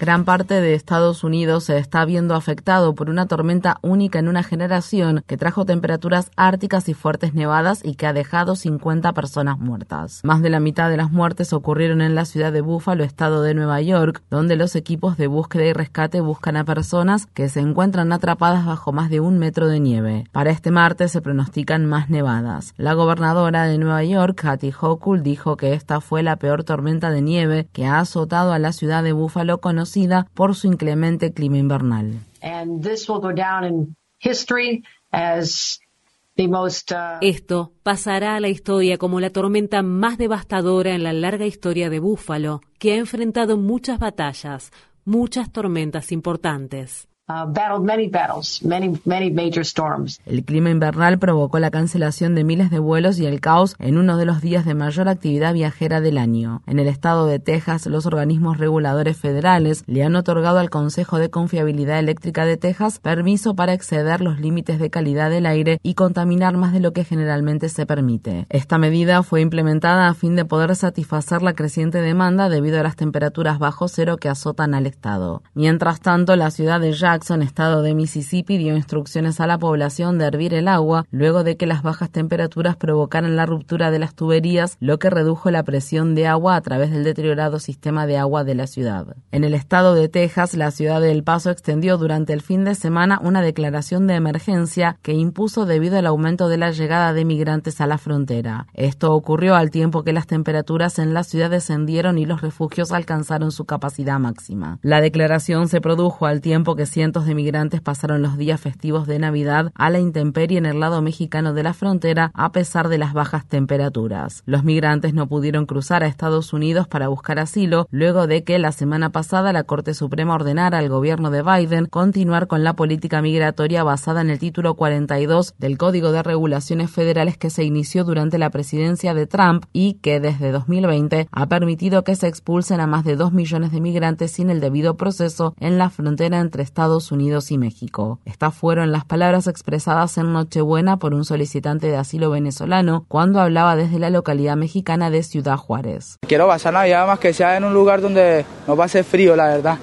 Gran parte de Estados Unidos se está viendo afectado por una tormenta única en una generación que trajo temperaturas árticas y fuertes nevadas y que ha dejado 50 personas muertas. Más de la mitad de las muertes ocurrieron en la ciudad de Buffalo, estado de Nueva York, donde los equipos de búsqueda y rescate buscan a personas que se encuentran atrapadas bajo más de un metro de nieve. Para este martes se pronostican más nevadas. La gobernadora de Nueva York, Kathy Hochul, dijo que esta fue la peor tormenta de nieve que ha azotado a la ciudad de Buffalo conocida por su inclemente clima invernal. Esto pasará a la historia como la tormenta más devastadora en la larga historia de Búfalo, que ha enfrentado muchas batallas, muchas tormentas importantes. Uh, el clima invernal provocó la cancelación de miles de vuelos y el caos en uno de los días de mayor actividad viajera del año. En el estado de Texas, los organismos reguladores federales le han otorgado al Consejo de Confiabilidad Eléctrica de Texas permiso para exceder los límites de calidad del aire y contaminar más de lo que generalmente se permite. Esta medida fue implementada a fin de poder satisfacer la creciente demanda debido a las temperaturas bajo cero que azotan al estado. Mientras tanto, la ciudad de Jack en estado de Mississippi, dio instrucciones a la población de hervir el agua luego de que las bajas temperaturas provocaran la ruptura de las tuberías, lo que redujo la presión de agua a través del deteriorado sistema de agua de la ciudad. En el estado de Texas, la ciudad de El Paso extendió durante el fin de semana una declaración de emergencia que impuso debido al aumento de la llegada de migrantes a la frontera. Esto ocurrió al tiempo que las temperaturas en la ciudad descendieron y los refugios alcanzaron su capacidad máxima. La declaración se produjo al tiempo que cientos de migrantes pasaron los días festivos de Navidad a la intemperie en el lado mexicano de la frontera a pesar de las bajas temperaturas. Los migrantes no pudieron cruzar a Estados Unidos para buscar asilo luego de que la semana pasada la Corte Suprema ordenara al gobierno de Biden continuar con la política migratoria basada en el título 42 del Código de Regulaciones Federales que se inició durante la presidencia de Trump y que desde 2020 ha permitido que se expulsen a más de 2 millones de migrantes sin el debido proceso en la frontera entre Estados Unidos y México. Estas fueron las palabras expresadas en Nochebuena por un solicitante de asilo venezolano cuando hablaba desde la localidad mexicana de Ciudad Juárez. Quiero pasar Navidad más que sea en un lugar donde no pase frío, la verdad.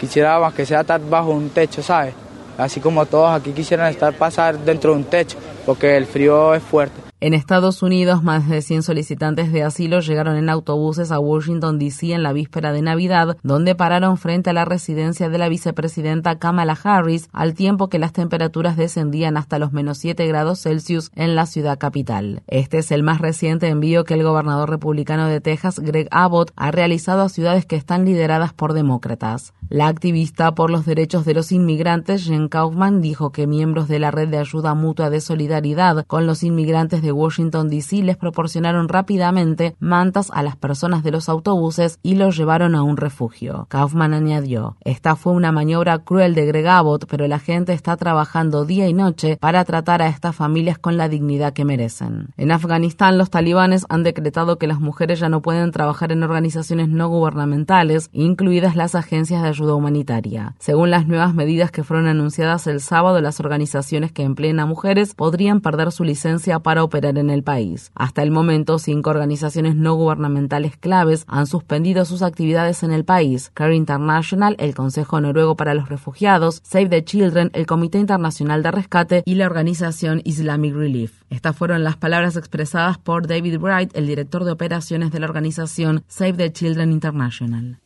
Quisiera más que sea estar bajo un techo, ¿sabes? Así como todos aquí quisieran estar pasar dentro de un techo, porque el frío es fuerte. En Estados Unidos, más de 100 solicitantes de asilo llegaron en autobuses a Washington, D.C. en la víspera de Navidad, donde pararon frente a la residencia de la vicepresidenta Kamala Harris, al tiempo que las temperaturas descendían hasta los menos 7 grados Celsius en la ciudad capital. Este es el más reciente envío que el gobernador republicano de Texas, Greg Abbott, ha realizado a ciudades que están lideradas por demócratas. La activista por los derechos de los inmigrantes, Jen Kaufman, dijo que miembros de la red de ayuda mutua de solidaridad con los inmigrantes de Washington, D.C. les proporcionaron rápidamente mantas a las personas de los autobuses y los llevaron a un refugio. Kaufman añadió, esta fue una maniobra cruel de Greg Abbott, pero la gente está trabajando día y noche para tratar a estas familias con la dignidad que merecen. En Afganistán, los talibanes han decretado que las mujeres ya no pueden trabajar en organizaciones no gubernamentales, incluidas las agencias de ayuda humanitaria. Según las nuevas medidas que fueron anunciadas el sábado, las organizaciones que empleen a mujeres podrían perder su licencia para operar en el país. Hasta el momento, cinco organizaciones no gubernamentales claves han suspendido sus actividades en el país. Care International, el Consejo Noruego para los Refugiados, Save the Children, el Comité Internacional de Rescate y la organización Islamic Relief. Estas fueron las palabras expresadas por David Wright, el director de operaciones de la organización Save the Children International.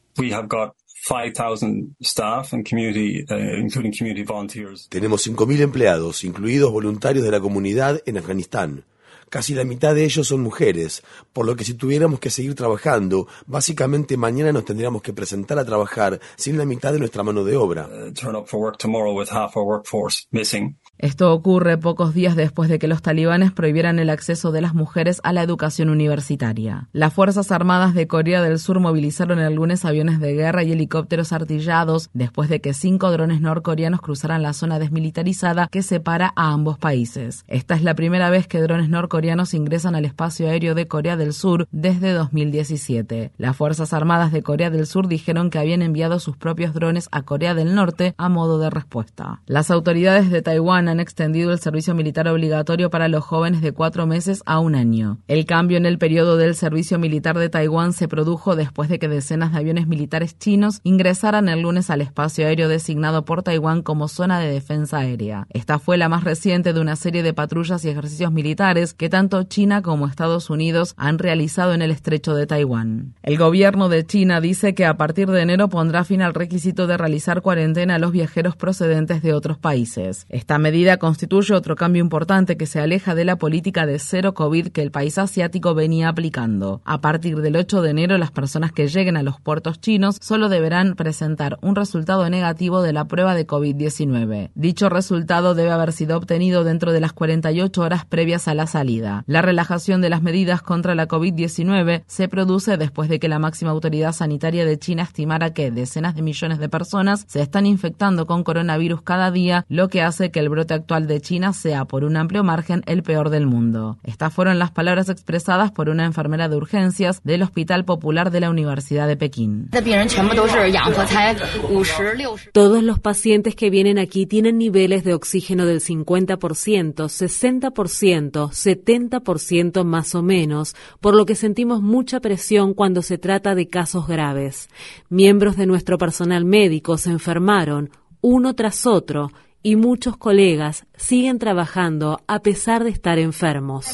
Tenemos 5.000 empleados, incluidos voluntarios de la comunidad en Afganistán. Casi la mitad de ellos son mujeres, por lo que si tuviéramos que seguir trabajando, básicamente mañana nos tendríamos que presentar a trabajar sin la mitad de nuestra mano de obra. Esto ocurre pocos días después de que los talibanes prohibieran el acceso de las mujeres a la educación universitaria. Las Fuerzas Armadas de Corea del Sur movilizaron el lunes aviones de guerra y helicópteros artillados después de que cinco drones norcoreanos cruzaran la zona desmilitarizada que separa a ambos países. Esta es la primera vez que drones norcoreanos ingresan al espacio aéreo de Corea del Sur desde 2017. Las Fuerzas Armadas de Corea del Sur dijeron que habían enviado sus propios drones a Corea del Norte a modo de respuesta. Las autoridades de Taiwán han extendido el servicio militar obligatorio para los jóvenes de cuatro meses a un año. El cambio en el periodo del servicio militar de Taiwán se produjo después de que decenas de aviones militares chinos ingresaran el lunes al espacio aéreo designado por Taiwán como zona de defensa aérea. Esta fue la más reciente de una serie de patrullas y ejercicios militares que tanto China como Estados Unidos han realizado en el estrecho de Taiwán. El gobierno de China dice que a partir de enero pondrá fin al requisito de realizar cuarentena a los viajeros procedentes de otros países. Esta constituye otro cambio importante que se aleja de la política de cero COVID que el país asiático venía aplicando. A partir del 8 de enero, las personas que lleguen a los puertos chinos solo deberán presentar un resultado negativo de la prueba de COVID-19. Dicho resultado debe haber sido obtenido dentro de las 48 horas previas a la salida. La relajación de las medidas contra la COVID-19 se produce después de que la máxima autoridad sanitaria de China estimara que decenas de millones de personas se están infectando con coronavirus cada día, lo que hace que el brote actual de China sea por un amplio margen el peor del mundo. Estas fueron las palabras expresadas por una enfermera de urgencias del Hospital Popular de la Universidad de Pekín. Todos los pacientes que vienen aquí tienen niveles de oxígeno del 50%, 60%, 70% más o menos, por lo que sentimos mucha presión cuando se trata de casos graves. Miembros de nuestro personal médico se enfermaron uno tras otro y muchos colegas siguen trabajando a pesar de estar enfermos.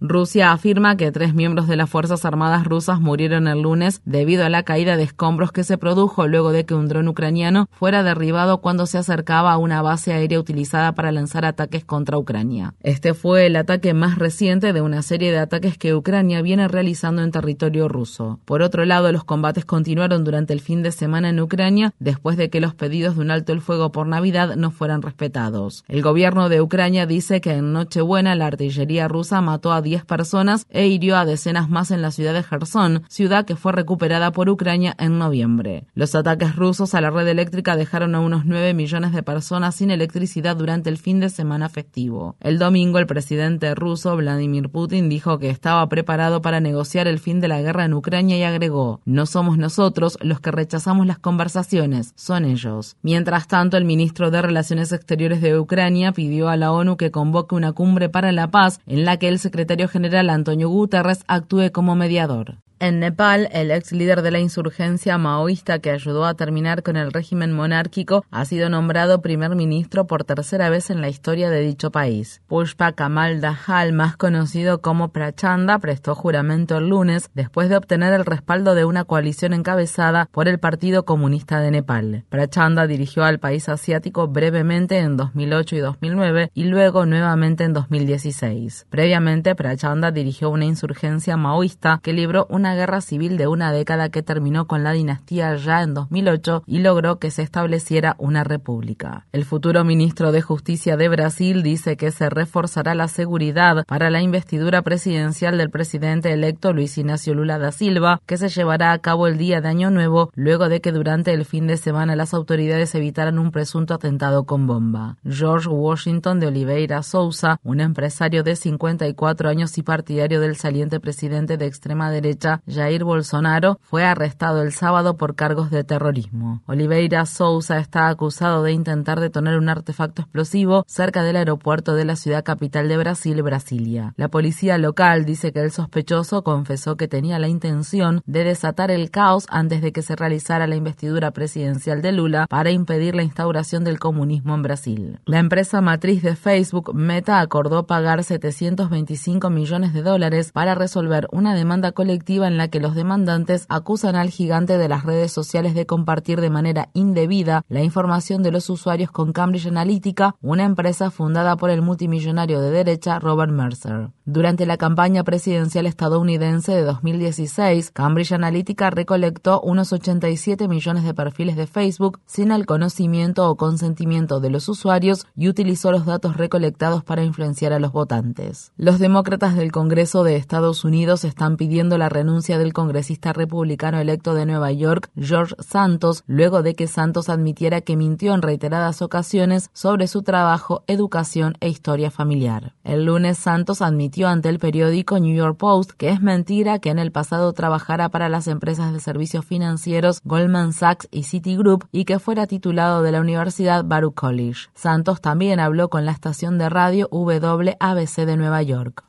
Rusia afirma que tres miembros de las Fuerzas Armadas rusas murieron el lunes debido a la caída de escombros que se produjo luego de que un dron ucraniano fuera derribado cuando se acercaba a una base aérea utilizada para lanzar ataques contra Ucrania. Este fue el ataque más reciente de una serie de ataques que Ucrania viene realizando en territorio ruso. Por otro lado, los combates continuaron durante el fin de semana en Ucrania después de que los pedidos de un alto el fuego por Navidad no fueran respetados. El gobierno de Ucrania dice que en Nochebuena la artillería rusa mató a 10 personas e hirió a decenas más en la ciudad de Gerson, ciudad que fue recuperada por Ucrania en noviembre. Los ataques rusos a la red eléctrica dejaron a unos 9 millones de personas sin electricidad durante el fin de semana festivo. El domingo el presidente ruso Vladimir Putin dijo que estaba preparado para negociar el fin de la guerra en Ucrania y agregó, no somos nosotros los que rechazamos las conversaciones, son ellos. Mientras tanto, el ministro de Relaciones Exteriores de Ucrania pidió a la ONU que convoque una cumbre para la paz en la que el secretario general Antonio Guterres actúe como mediador. En Nepal, el ex líder de la insurgencia maoísta que ayudó a terminar con el régimen monárquico ha sido nombrado primer ministro por tercera vez en la historia de dicho país. Pushpa Kamal Dahal, más conocido como Prachanda, prestó juramento el lunes después de obtener el respaldo de una coalición encabezada por el Partido Comunista de Nepal. Prachanda dirigió al país asiático brevemente en 2008 y 2009 y luego nuevamente en 2016. Previamente, Prachanda dirigió una insurgencia maoísta que libró una guerra civil de una década que terminó con la dinastía ya en 2008 y logró que se estableciera una república. El futuro ministro de Justicia de Brasil dice que se reforzará la seguridad para la investidura presidencial del presidente electo Luis Ignacio Lula da Silva, que se llevará a cabo el día de Año Nuevo, luego de que durante el fin de semana las autoridades evitaran un presunto atentado con bomba. George Washington de Oliveira Souza, un empresario de 54 años y partidario del saliente presidente de extrema derecha, Jair Bolsonaro, fue arrestado el sábado por cargos de terrorismo. Oliveira Souza está acusado de intentar detonar un artefacto explosivo cerca del aeropuerto de la ciudad capital de Brasil, Brasilia. La policía local dice que el sospechoso confesó que tenía la intención de desatar el caos antes de que se realizara la investidura presidencial de Lula para impedir la instauración del comunismo en Brasil. La empresa matriz de Facebook, Meta, acordó pagar 725 millones de dólares para resolver una demanda colectiva en la que los demandantes acusan al gigante de las redes sociales de compartir de manera indebida la información de los usuarios con Cambridge Analytica, una empresa fundada por el multimillonario de derecha Robert Mercer. Durante la campaña presidencial estadounidense de 2016, Cambridge Analytica recolectó unos 87 millones de perfiles de Facebook sin el conocimiento o consentimiento de los usuarios y utilizó los datos recolectados para influenciar a los votantes. Los demócratas del Congreso de Estados Unidos están pidiendo la renuncia del congresista republicano electo de Nueva York, George Santos, luego de que Santos admitiera que mintió en reiteradas ocasiones sobre su trabajo, educación e historia familiar. El lunes Santos admitió ante el periódico New York Post que es mentira que en el pasado trabajara para las empresas de servicios financieros Goldman Sachs y Citigroup y que fuera titulado de la Universidad Baruch College. Santos también habló con la estación de radio WABC de Nueva York.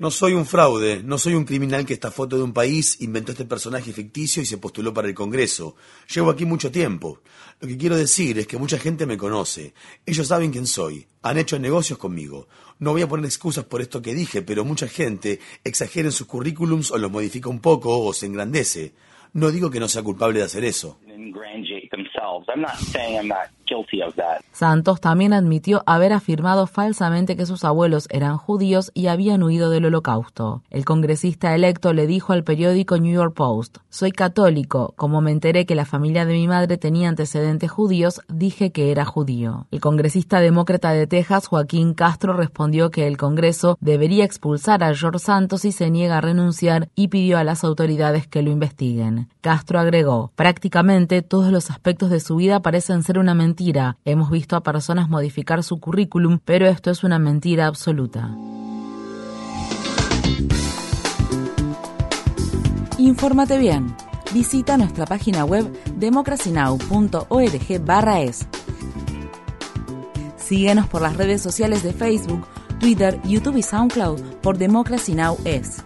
No soy un fraude, no soy un criminal que estafó todo un país, inventó este personaje ficticio y se postuló para el Congreso. Llevo aquí mucho tiempo. Lo que quiero decir es que mucha gente me conoce. Ellos saben quién soy. Han hecho negocios conmigo. No voy a poner excusas por esto que dije, pero mucha gente exagera en sus currículums o los modifica un poco o se engrandece. No digo que no sea culpable de hacer eso. Santos también admitió haber afirmado falsamente que sus abuelos eran judíos y habían huido del holocausto. El congresista electo le dijo al periódico New York Post, soy católico, como me enteré que la familia de mi madre tenía antecedentes judíos, dije que era judío. El congresista demócrata de Texas, Joaquín Castro, respondió que el Congreso debería expulsar a George Santos y se niega a renunciar y pidió a las autoridades que lo investiguen. Castro agregó, prácticamente todos los aspectos de su vida parecen ser una mentira. Hemos visto a personas modificar su currículum, pero esto es una mentira absoluta. Infórmate bien. Visita nuestra página web democracynow.org/es. Síguenos por las redes sociales de Facebook, Twitter, YouTube y SoundCloud por Democracy Now! es.